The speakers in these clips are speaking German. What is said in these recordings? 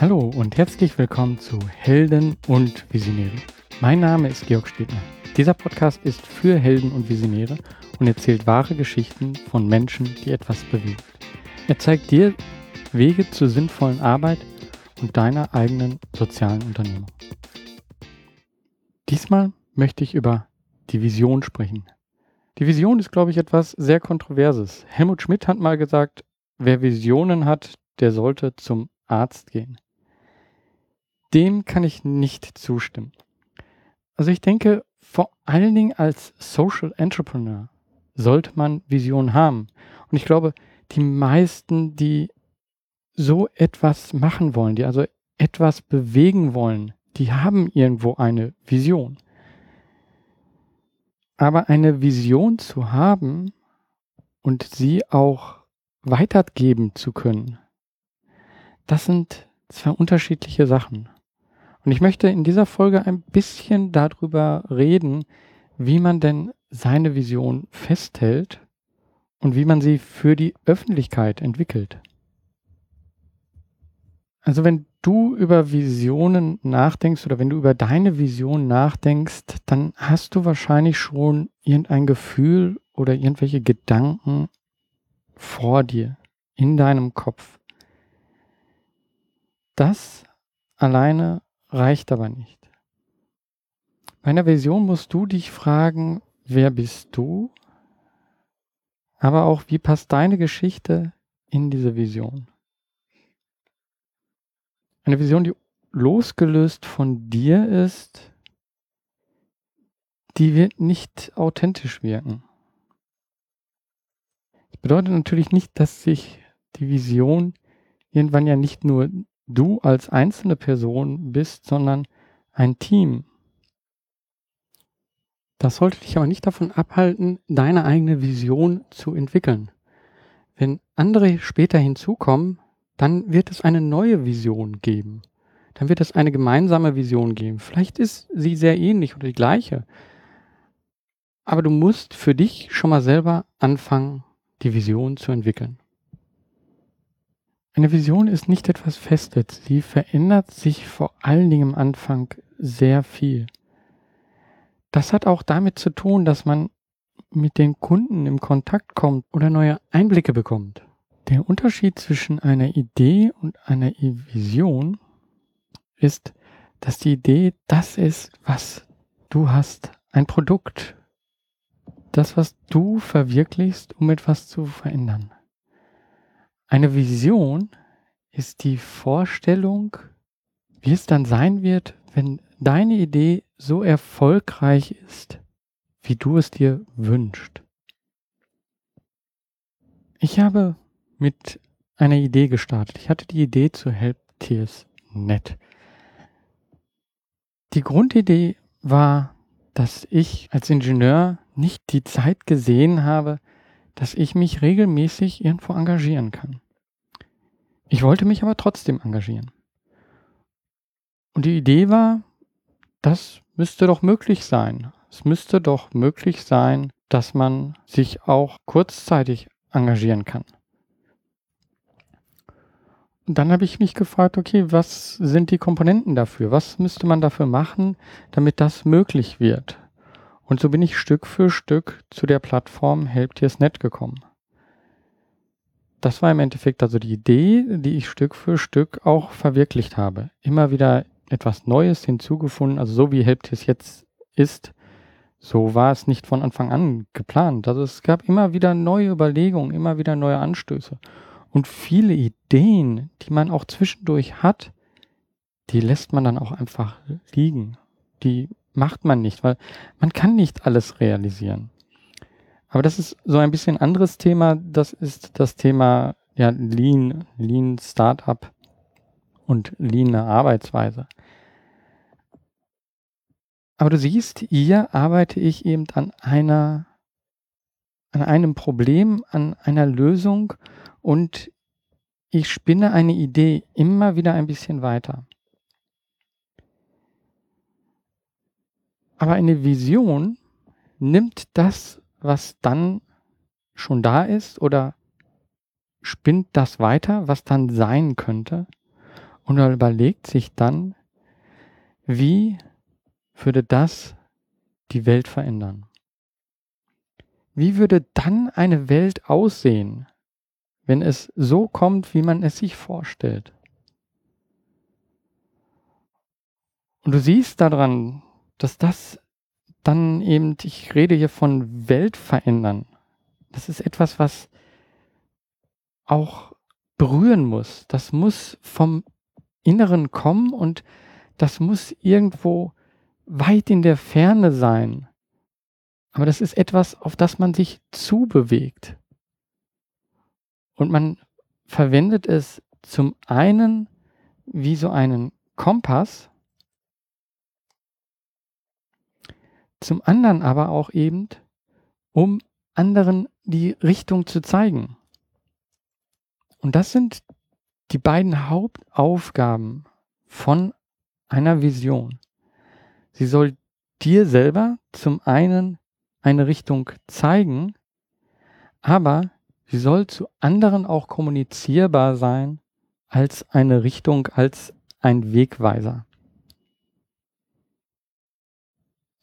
Hallo und herzlich willkommen zu Helden und Visionäre. Mein Name ist Georg Stedner. Dieser Podcast ist für Helden und Visionäre und erzählt wahre Geschichten von Menschen, die etwas bewegt. Er zeigt dir Wege zur sinnvollen Arbeit und deiner eigenen sozialen Unternehmung. Diesmal möchte ich über die Vision sprechen. Die Vision ist, glaube ich, etwas sehr Kontroverses. Helmut Schmidt hat mal gesagt, wer Visionen hat, der sollte zum Arzt gehen. Dem kann ich nicht zustimmen. Also ich denke, vor allen Dingen als Social Entrepreneur sollte man Visionen haben. Und ich glaube, die meisten, die so etwas machen wollen, die also etwas bewegen wollen, die haben irgendwo eine Vision. Aber eine Vision zu haben und sie auch weitergeben zu können, das sind zwei unterschiedliche Sachen. Und ich möchte in dieser Folge ein bisschen darüber reden, wie man denn seine Vision festhält und wie man sie für die Öffentlichkeit entwickelt. Also wenn du über Visionen nachdenkst oder wenn du über deine Vision nachdenkst, dann hast du wahrscheinlich schon irgendein Gefühl oder irgendwelche Gedanken vor dir, in deinem Kopf. Das alleine reicht aber nicht. Bei einer Vision musst du dich fragen, wer bist du? Aber auch, wie passt deine Geschichte in diese Vision? Eine Vision, die losgelöst von dir ist, die wird nicht authentisch wirken. Das bedeutet natürlich nicht, dass sich die Vision irgendwann ja nicht nur du als einzelne Person bist, sondern ein Team. Das sollte dich aber nicht davon abhalten, deine eigene Vision zu entwickeln. Wenn andere später hinzukommen, dann wird es eine neue Vision geben. Dann wird es eine gemeinsame Vision geben. Vielleicht ist sie sehr ähnlich oder die gleiche. Aber du musst für dich schon mal selber anfangen, die Vision zu entwickeln. Eine Vision ist nicht etwas Festes. Sie verändert sich vor allen Dingen am Anfang sehr viel. Das hat auch damit zu tun, dass man mit den Kunden im Kontakt kommt oder neue Einblicke bekommt. Der Unterschied zwischen einer Idee und einer Vision ist, dass die Idee das ist, was du hast, ein Produkt, das, was du verwirklichst, um etwas zu verändern. Eine Vision ist die Vorstellung, wie es dann sein wird, wenn deine Idee so erfolgreich ist, wie du es dir wünschst. Ich habe mit einer Idee gestartet. Ich hatte die Idee zu Helptiers.net. Die Grundidee war, dass ich als Ingenieur nicht die Zeit gesehen habe, dass ich mich regelmäßig irgendwo engagieren kann. Ich wollte mich aber trotzdem engagieren. Und die Idee war, das müsste doch möglich sein. Es müsste doch möglich sein, dass man sich auch kurzzeitig engagieren kann. Und dann habe ich mich gefragt, okay, was sind die Komponenten dafür? Was müsste man dafür machen, damit das möglich wird? Und so bin ich Stück für Stück zu der Plattform Helptiers.net gekommen. Das war im Endeffekt also die Idee, die ich Stück für Stück auch verwirklicht habe. Immer wieder etwas Neues hinzugefunden, also so wie Helptiers jetzt ist, so war es nicht von Anfang an geplant. Also es gab immer wieder neue Überlegungen, immer wieder neue Anstöße. Und viele Ideen, die man auch zwischendurch hat, die lässt man dann auch einfach liegen. Die macht man nicht, weil man kann nicht alles realisieren. Aber das ist so ein bisschen anderes Thema. Das ist das Thema ja, Lean, Lean Startup und Lean Arbeitsweise. Aber du siehst, hier arbeite ich eben an einer, an einem Problem, an einer Lösung und ich spinne eine Idee immer wieder ein bisschen weiter. Aber eine Vision nimmt das, was dann schon da ist oder spinnt das weiter, was dann sein könnte Und er überlegt sich dann, wie würde das die Welt verändern? Wie würde dann eine Welt aussehen, wenn es so kommt, wie man es sich vorstellt? Und du siehst daran, dass das dann eben, ich rede hier von Welt verändern. Das ist etwas, was auch berühren muss. Das muss vom Inneren kommen und das muss irgendwo weit in der Ferne sein. Aber das ist etwas, auf das man sich zubewegt. Und man verwendet es zum einen wie so einen Kompass, zum anderen aber auch eben, um anderen die Richtung zu zeigen. Und das sind die beiden Hauptaufgaben von einer Vision. Sie soll dir selber zum einen eine Richtung zeigen, aber sie soll zu anderen auch kommunizierbar sein als eine Richtung, als ein Wegweiser.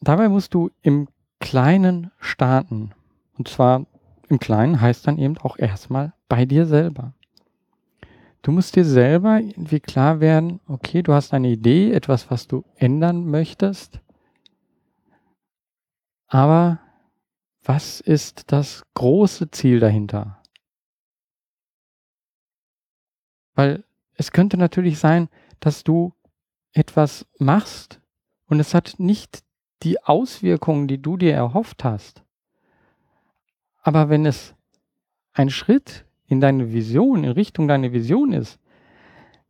Dabei musst du im Kleinen starten. Und zwar im Kleinen heißt dann eben auch erstmal bei dir selber. Du musst dir selber irgendwie klar werden, okay, du hast eine Idee, etwas, was du ändern möchtest. Aber was ist das große Ziel dahinter? Weil es könnte natürlich sein, dass du etwas machst und es hat nicht die Auswirkungen, die du dir erhofft hast. Aber wenn es ein Schritt in deine Vision, in Richtung deiner Vision ist,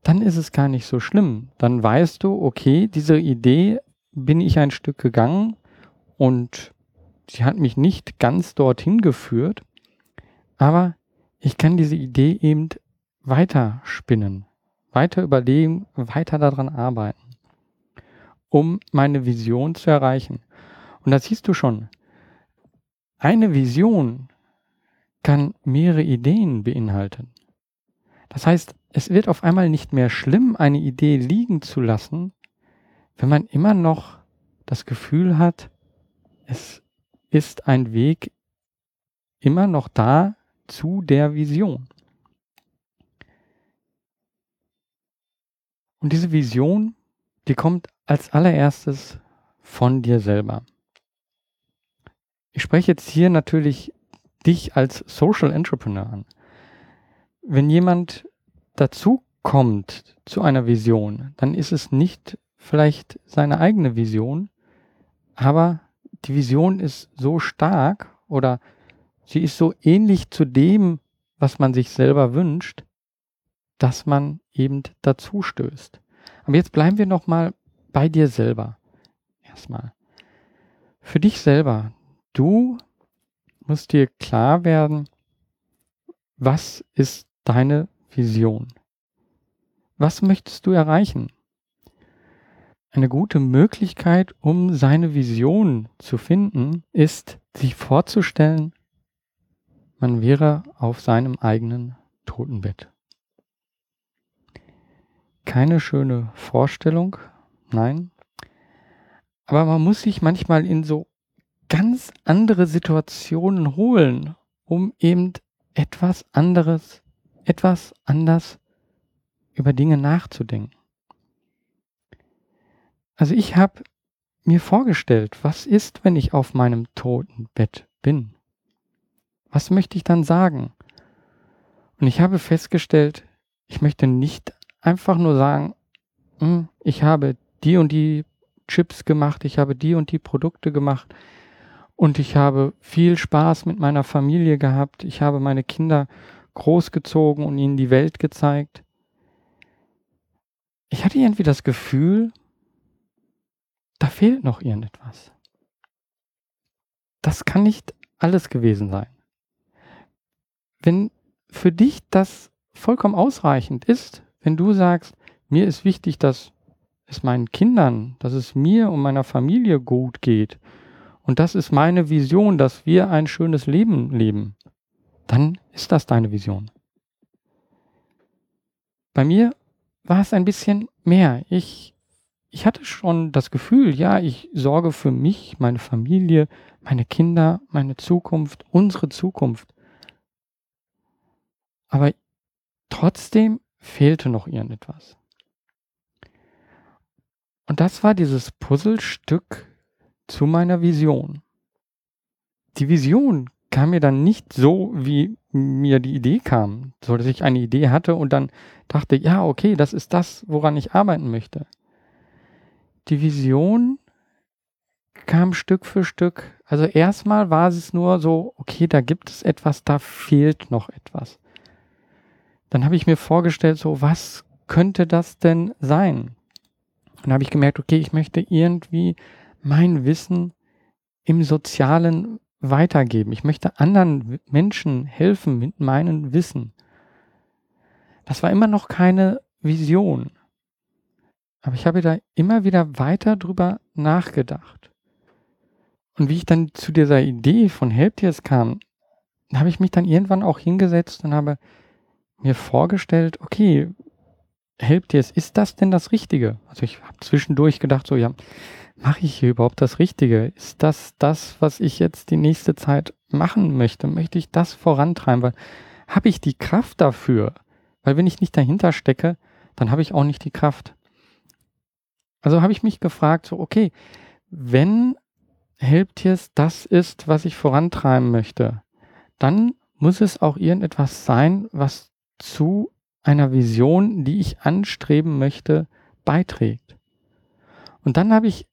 dann ist es gar nicht so schlimm. Dann weißt du, okay, diese Idee bin ich ein Stück gegangen und sie hat mich nicht ganz dorthin geführt, aber ich kann diese Idee eben weiter spinnen, weiter überlegen, weiter daran arbeiten um meine Vision zu erreichen. Und da siehst du schon, eine Vision kann mehrere Ideen beinhalten. Das heißt, es wird auf einmal nicht mehr schlimm, eine Idee liegen zu lassen, wenn man immer noch das Gefühl hat, es ist ein Weg immer noch da zu der Vision. Und diese Vision, die kommt als allererstes von dir selber. Ich spreche jetzt hier natürlich dich als Social Entrepreneur an. Wenn jemand dazu kommt zu einer Vision, dann ist es nicht vielleicht seine eigene Vision, aber die Vision ist so stark oder sie ist so ähnlich zu dem, was man sich selber wünscht, dass man eben dazu stößt. Aber jetzt bleiben wir noch mal bei dir selber. Erstmal. Für dich selber. Du musst dir klar werden, was ist deine Vision? Was möchtest du erreichen? Eine gute Möglichkeit, um seine Vision zu finden, ist, sich vorzustellen, man wäre auf seinem eigenen Totenbett. Keine schöne Vorstellung, Nein. Aber man muss sich manchmal in so ganz andere Situationen holen, um eben etwas anderes, etwas anders über Dinge nachzudenken. Also ich habe mir vorgestellt, was ist, wenn ich auf meinem Totenbett bin? Was möchte ich dann sagen? Und ich habe festgestellt, ich möchte nicht einfach nur sagen, hm, ich habe die und die Chips gemacht, ich habe die und die Produkte gemacht und ich habe viel Spaß mit meiner Familie gehabt. Ich habe meine Kinder großgezogen und ihnen die Welt gezeigt. Ich hatte irgendwie das Gefühl, da fehlt noch irgendetwas. Das kann nicht alles gewesen sein. Wenn für dich das vollkommen ausreichend ist, wenn du sagst, mir ist wichtig, dass es meinen Kindern, dass es mir und meiner Familie gut geht und das ist meine Vision, dass wir ein schönes Leben leben, dann ist das deine Vision. Bei mir war es ein bisschen mehr. Ich, ich hatte schon das Gefühl, ja, ich sorge für mich, meine Familie, meine Kinder, meine Zukunft, unsere Zukunft. Aber trotzdem fehlte noch irgendetwas. Und das war dieses Puzzlestück zu meiner Vision. Die Vision kam mir dann nicht so, wie mir die Idee kam, so dass ich eine Idee hatte und dann dachte, ja, okay, das ist das, woran ich arbeiten möchte. Die Vision kam Stück für Stück. Also erstmal war es nur so, okay, da gibt es etwas, da fehlt noch etwas. Dann habe ich mir vorgestellt, so, was könnte das denn sein? Und dann habe ich gemerkt, okay, ich möchte irgendwie mein Wissen im Sozialen weitergeben. Ich möchte anderen Menschen helfen mit meinem Wissen. Das war immer noch keine Vision. Aber ich habe da immer wieder weiter drüber nachgedacht. Und wie ich dann zu dieser Idee von Helptiers kam, habe ich mich dann irgendwann auch hingesetzt und habe mir vorgestellt, okay, Helptiers, ist das denn das Richtige? Also ich habe zwischendurch gedacht, so ja, mache ich hier überhaupt das Richtige? Ist das das, was ich jetzt die nächste Zeit machen möchte? Möchte ich das vorantreiben? Weil habe ich die Kraft dafür? Weil wenn ich nicht dahinter stecke, dann habe ich auch nicht die Kraft. Also habe ich mich gefragt, so okay, wenn Helptiers das ist, was ich vorantreiben möchte, dann muss es auch irgendetwas sein, was zu einer Vision, die ich anstreben möchte, beiträgt. Und dann habe ich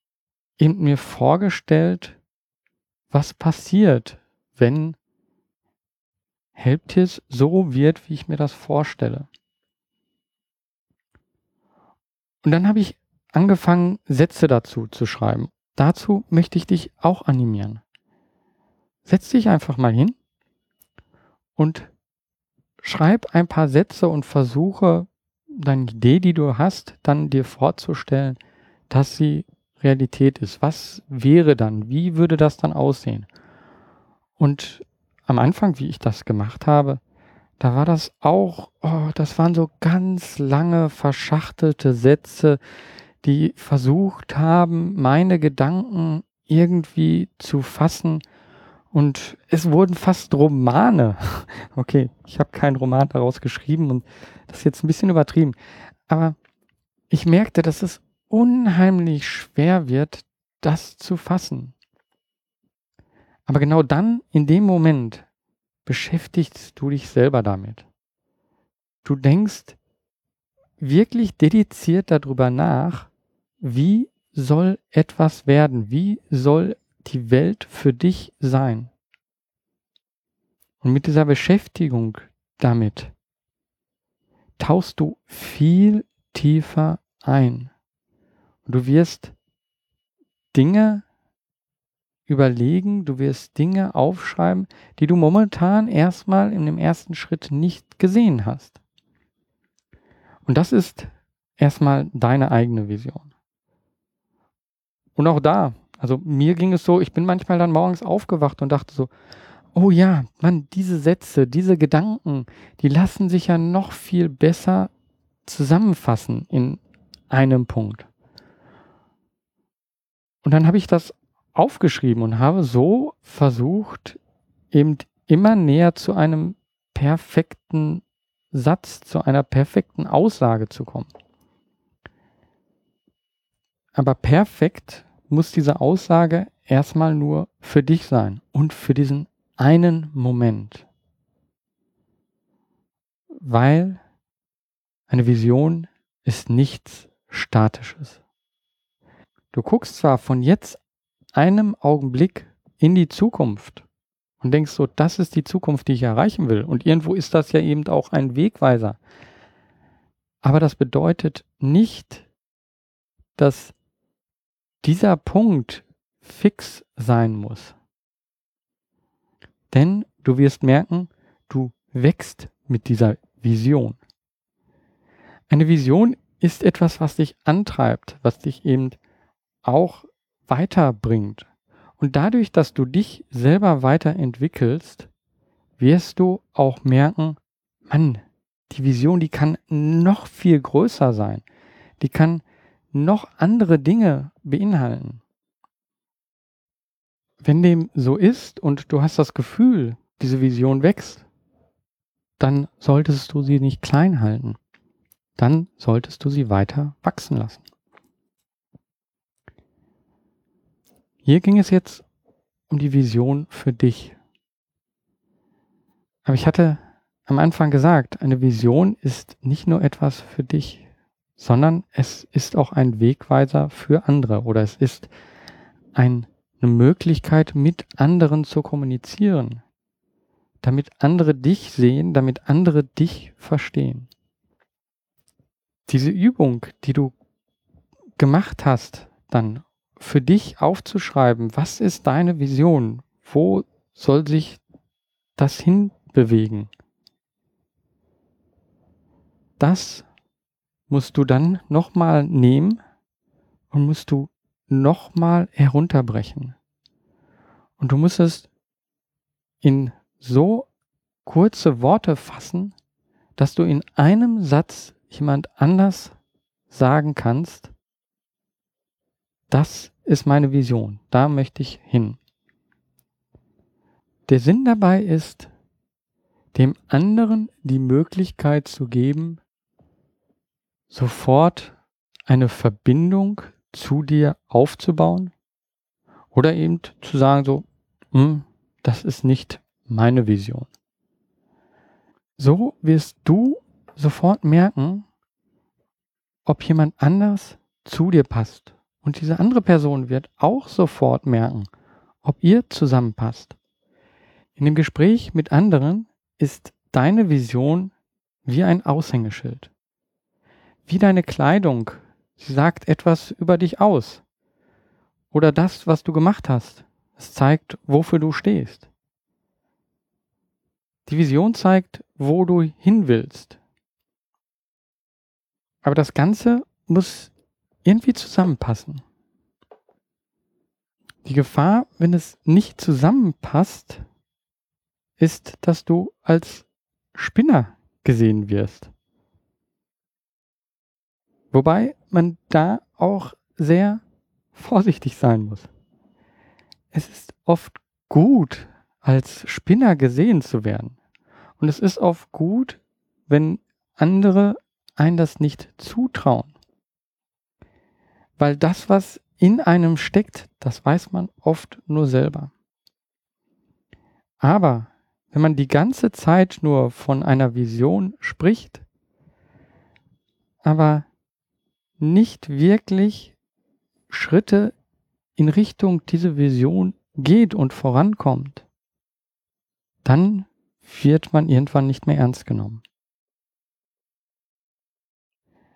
eben mir vorgestellt, was passiert, wenn Helptiers so wird, wie ich mir das vorstelle. Und dann habe ich angefangen, Sätze dazu zu schreiben. Dazu möchte ich dich auch animieren. Setz dich einfach mal hin und schreib ein paar Sätze und versuche deine Idee, die du hast, dann dir vorzustellen, dass sie Realität ist. Was wäre dann? Wie würde das dann aussehen? Und am Anfang, wie ich das gemacht habe, da war das auch, oh, das waren so ganz lange verschachtelte Sätze, die versucht haben, meine Gedanken irgendwie zu fassen. Und es wurden fast Romane. Okay, ich habe keinen Roman daraus geschrieben und das ist jetzt ein bisschen übertrieben. Aber ich merkte, dass es unheimlich schwer wird, das zu fassen. Aber genau dann, in dem Moment, beschäftigst du dich selber damit. Du denkst wirklich dediziert darüber nach, wie soll etwas werden, wie soll die Welt für dich sein. Und mit dieser Beschäftigung damit tauchst du viel tiefer ein. Und du wirst Dinge überlegen, du wirst Dinge aufschreiben, die du momentan erstmal in dem ersten Schritt nicht gesehen hast. Und das ist erstmal deine eigene Vision. Und auch da, also mir ging es so, ich bin manchmal dann morgens aufgewacht und dachte so, oh ja, Mann, diese Sätze, diese Gedanken, die lassen sich ja noch viel besser zusammenfassen in einem Punkt. Und dann habe ich das aufgeschrieben und habe so versucht, eben immer näher zu einem perfekten Satz, zu einer perfekten Aussage zu kommen. Aber perfekt muss diese Aussage erstmal nur für dich sein und für diesen einen Moment. Weil eine Vision ist nichts Statisches. Du guckst zwar von jetzt einem Augenblick in die Zukunft und denkst so, das ist die Zukunft, die ich erreichen will. Und irgendwo ist das ja eben auch ein Wegweiser. Aber das bedeutet nicht, dass dieser Punkt fix sein muss. Denn du wirst merken, du wächst mit dieser Vision. Eine Vision ist etwas, was dich antreibt, was dich eben auch weiterbringt. Und dadurch, dass du dich selber weiterentwickelst, wirst du auch merken, Mann, die Vision, die kann noch viel größer sein. Die kann noch andere Dinge beinhalten. Wenn dem so ist und du hast das Gefühl, diese Vision wächst, dann solltest du sie nicht klein halten. Dann solltest du sie weiter wachsen lassen. Hier ging es jetzt um die Vision für dich. Aber ich hatte am Anfang gesagt, eine Vision ist nicht nur etwas für dich, sondern es ist auch ein Wegweiser für andere oder es ist ein, eine Möglichkeit, mit anderen zu kommunizieren, damit andere dich sehen, damit andere dich verstehen. Diese Übung, die du gemacht hast, dann für dich aufzuschreiben, was ist deine Vision, wo soll sich das hinbewegen, das musst du dann nochmal nehmen und musst du nochmal herunterbrechen. Und du musst es in so kurze Worte fassen, dass du in einem Satz jemand anders sagen kannst, das ist meine Vision, da möchte ich hin. Der Sinn dabei ist, dem anderen die Möglichkeit zu geben, sofort eine Verbindung zu dir aufzubauen oder eben zu sagen so, hm, das ist nicht meine Vision. So wirst du sofort merken, ob jemand anders zu dir passt. Und diese andere Person wird auch sofort merken, ob ihr zusammenpasst. In dem Gespräch mit anderen ist deine Vision wie ein Aushängeschild wie deine Kleidung. Sie sagt etwas über dich aus. Oder das, was du gemacht hast. Es zeigt, wofür du stehst. Die Vision zeigt, wo du hin willst. Aber das Ganze muss irgendwie zusammenpassen. Die Gefahr, wenn es nicht zusammenpasst, ist, dass du als Spinner gesehen wirst. Wobei man da auch sehr vorsichtig sein muss. Es ist oft gut, als Spinner gesehen zu werden. Und es ist oft gut, wenn andere ein das nicht zutrauen. Weil das, was in einem steckt, das weiß man oft nur selber. Aber wenn man die ganze Zeit nur von einer Vision spricht, aber nicht wirklich Schritte in Richtung diese Vision geht und vorankommt, dann wird man irgendwann nicht mehr ernst genommen.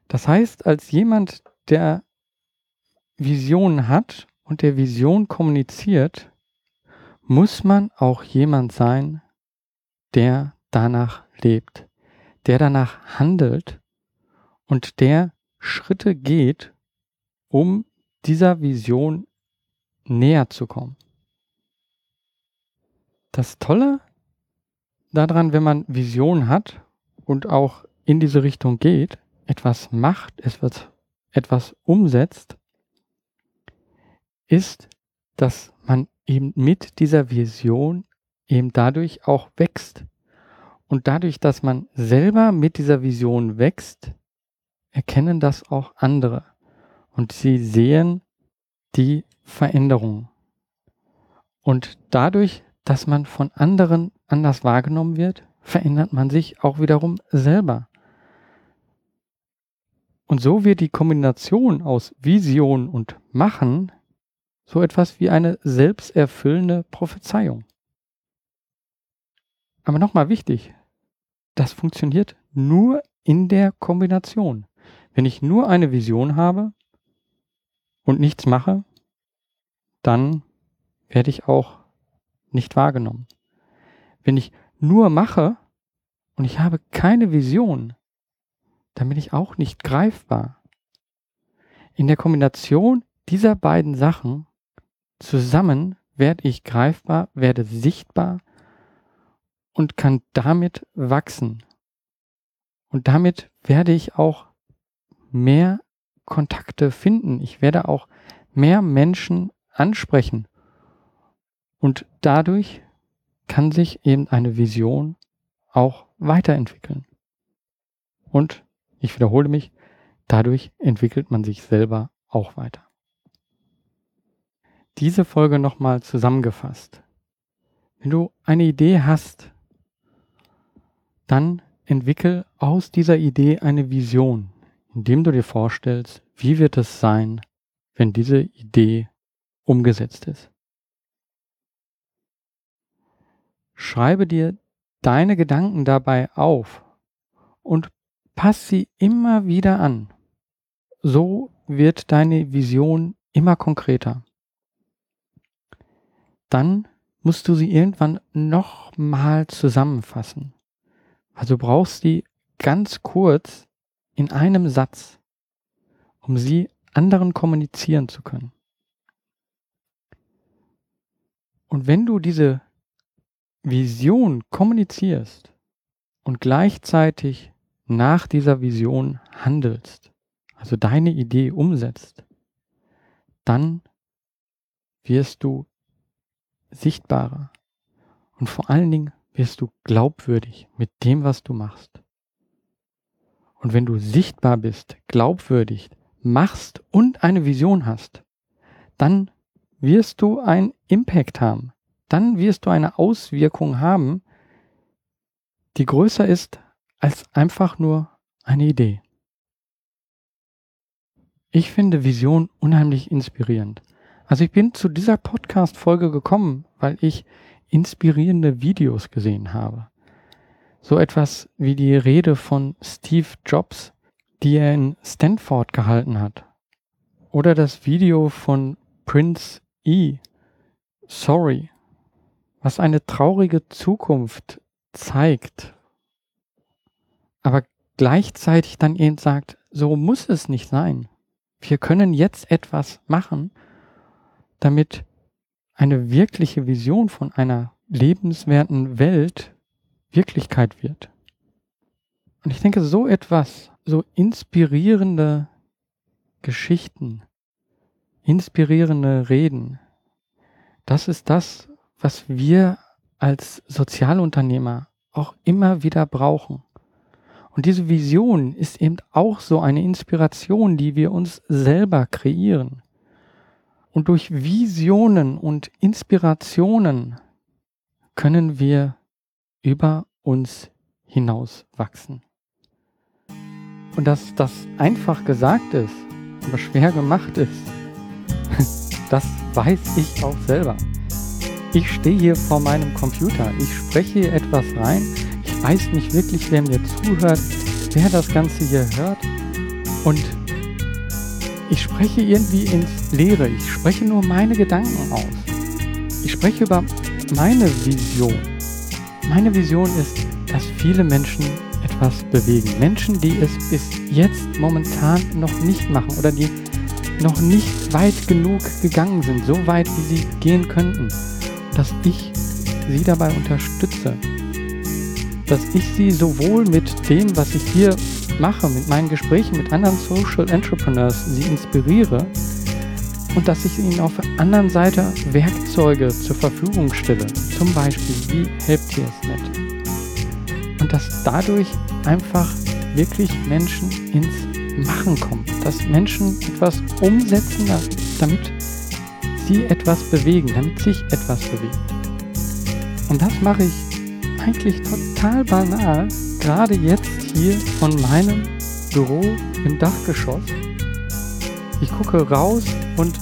Das heißt, als jemand, der Visionen hat und der Vision kommuniziert, muss man auch jemand sein, der danach lebt, der danach handelt und der Schritte geht, um dieser Vision näher zu kommen. Das Tolle daran, wenn man Vision hat und auch in diese Richtung geht, etwas macht, es wird etwas umsetzt, ist, dass man eben mit dieser Vision eben dadurch auch wächst. Und dadurch, dass man selber mit dieser Vision wächst, erkennen das auch andere und sie sehen die Veränderung. Und dadurch, dass man von anderen anders wahrgenommen wird, verändert man sich auch wiederum selber. Und so wird die Kombination aus Vision und Machen so etwas wie eine selbsterfüllende Prophezeiung. Aber nochmal wichtig, das funktioniert nur in der Kombination. Wenn ich nur eine Vision habe und nichts mache, dann werde ich auch nicht wahrgenommen. Wenn ich nur mache und ich habe keine Vision, dann bin ich auch nicht greifbar. In der Kombination dieser beiden Sachen zusammen werde ich greifbar, werde sichtbar und kann damit wachsen. Und damit werde ich auch mehr Kontakte finden. Ich werde auch mehr Menschen ansprechen. Und dadurch kann sich eben eine Vision auch weiterentwickeln. Und ich wiederhole mich, dadurch entwickelt man sich selber auch weiter. Diese Folge nochmal zusammengefasst. Wenn du eine Idee hast, dann entwickel aus dieser Idee eine Vision, indem du dir vorstellst, wie wird es sein, wenn diese Idee umgesetzt ist. Schreibe dir deine Gedanken dabei auf und pass sie immer wieder an. So wird deine Vision immer konkreter. Dann musst du sie irgendwann nochmal zusammenfassen. Also du brauchst sie ganz kurz in einem Satz, um sie anderen kommunizieren zu können. Und wenn du diese Vision kommunizierst und gleichzeitig nach dieser Vision handelst, also deine Idee umsetzt, dann wirst du sichtbarer und vor allen Dingen wirst du glaubwürdig mit dem, was du machst. Und wenn du sichtbar bist, glaubwürdig, machst und eine Vision hast, dann wirst du einen Impact haben. Dann wirst du eine Auswirkung haben, die größer ist als einfach nur eine Idee. Ich finde Vision unheimlich inspirierend. Also ich bin zu dieser Podcast-Folge gekommen, weil ich inspirierende Videos gesehen habe. So etwas wie die Rede von Steve Jobs, die er in Stanford gehalten hat. Oder das Video von Prince E. Sorry, was eine traurige Zukunft zeigt, aber gleichzeitig dann eben sagt, so muss es nicht sein. Wir können jetzt etwas machen, damit eine wirkliche Vision von einer lebenswerten Welt Wirklichkeit wird. Und ich denke, so etwas, so inspirierende Geschichten, inspirierende Reden, das ist das, was wir als Sozialunternehmer auch immer wieder brauchen. Und diese Vision ist eben auch so eine Inspiration, die wir uns selber kreieren. Und durch Visionen und Inspirationen können wir über uns hinaus wachsen. Und dass das einfach gesagt ist, aber schwer gemacht ist, das weiß ich auch selber. Ich stehe hier vor meinem Computer, ich spreche hier etwas rein, ich weiß nicht wirklich, wer mir zuhört, wer das Ganze hier hört und ich spreche irgendwie ins Leere, ich spreche nur meine Gedanken aus. Ich spreche über meine Vision. Meine Vision ist, dass viele Menschen etwas bewegen. Menschen, die es bis jetzt momentan noch nicht machen oder die noch nicht weit genug gegangen sind, so weit wie sie gehen könnten, dass ich sie dabei unterstütze. Dass ich sie sowohl mit dem, was ich hier mache, mit meinen Gesprächen mit anderen Social Entrepreneurs, sie inspiriere und dass ich ihnen auf der anderen Seite Werkzeuge zur Verfügung stelle, zum Beispiel wie HelpTiersNet und dass dadurch einfach wirklich Menschen ins Machen kommen, dass Menschen etwas umsetzen, damit sie etwas bewegen, damit sich etwas bewegt. Und das mache ich eigentlich total banal, gerade jetzt hier von meinem Büro im Dachgeschoss. Ich gucke raus und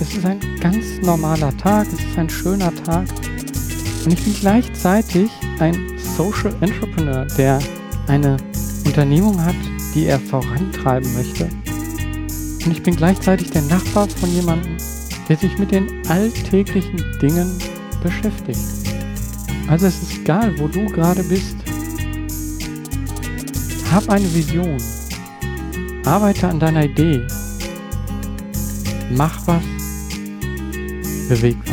es ist ein ganz normaler Tag, es ist ein schöner Tag und ich bin gleichzeitig ein Social Entrepreneur, der eine Unternehmung hat, die er vorantreiben möchte. Und ich bin gleichzeitig der Nachbar von jemandem, der sich mit den alltäglichen Dingen beschäftigt. Also es ist egal, wo du gerade bist. Hab eine Vision. Arbeite an deiner Idee. Mach was. Beweg was.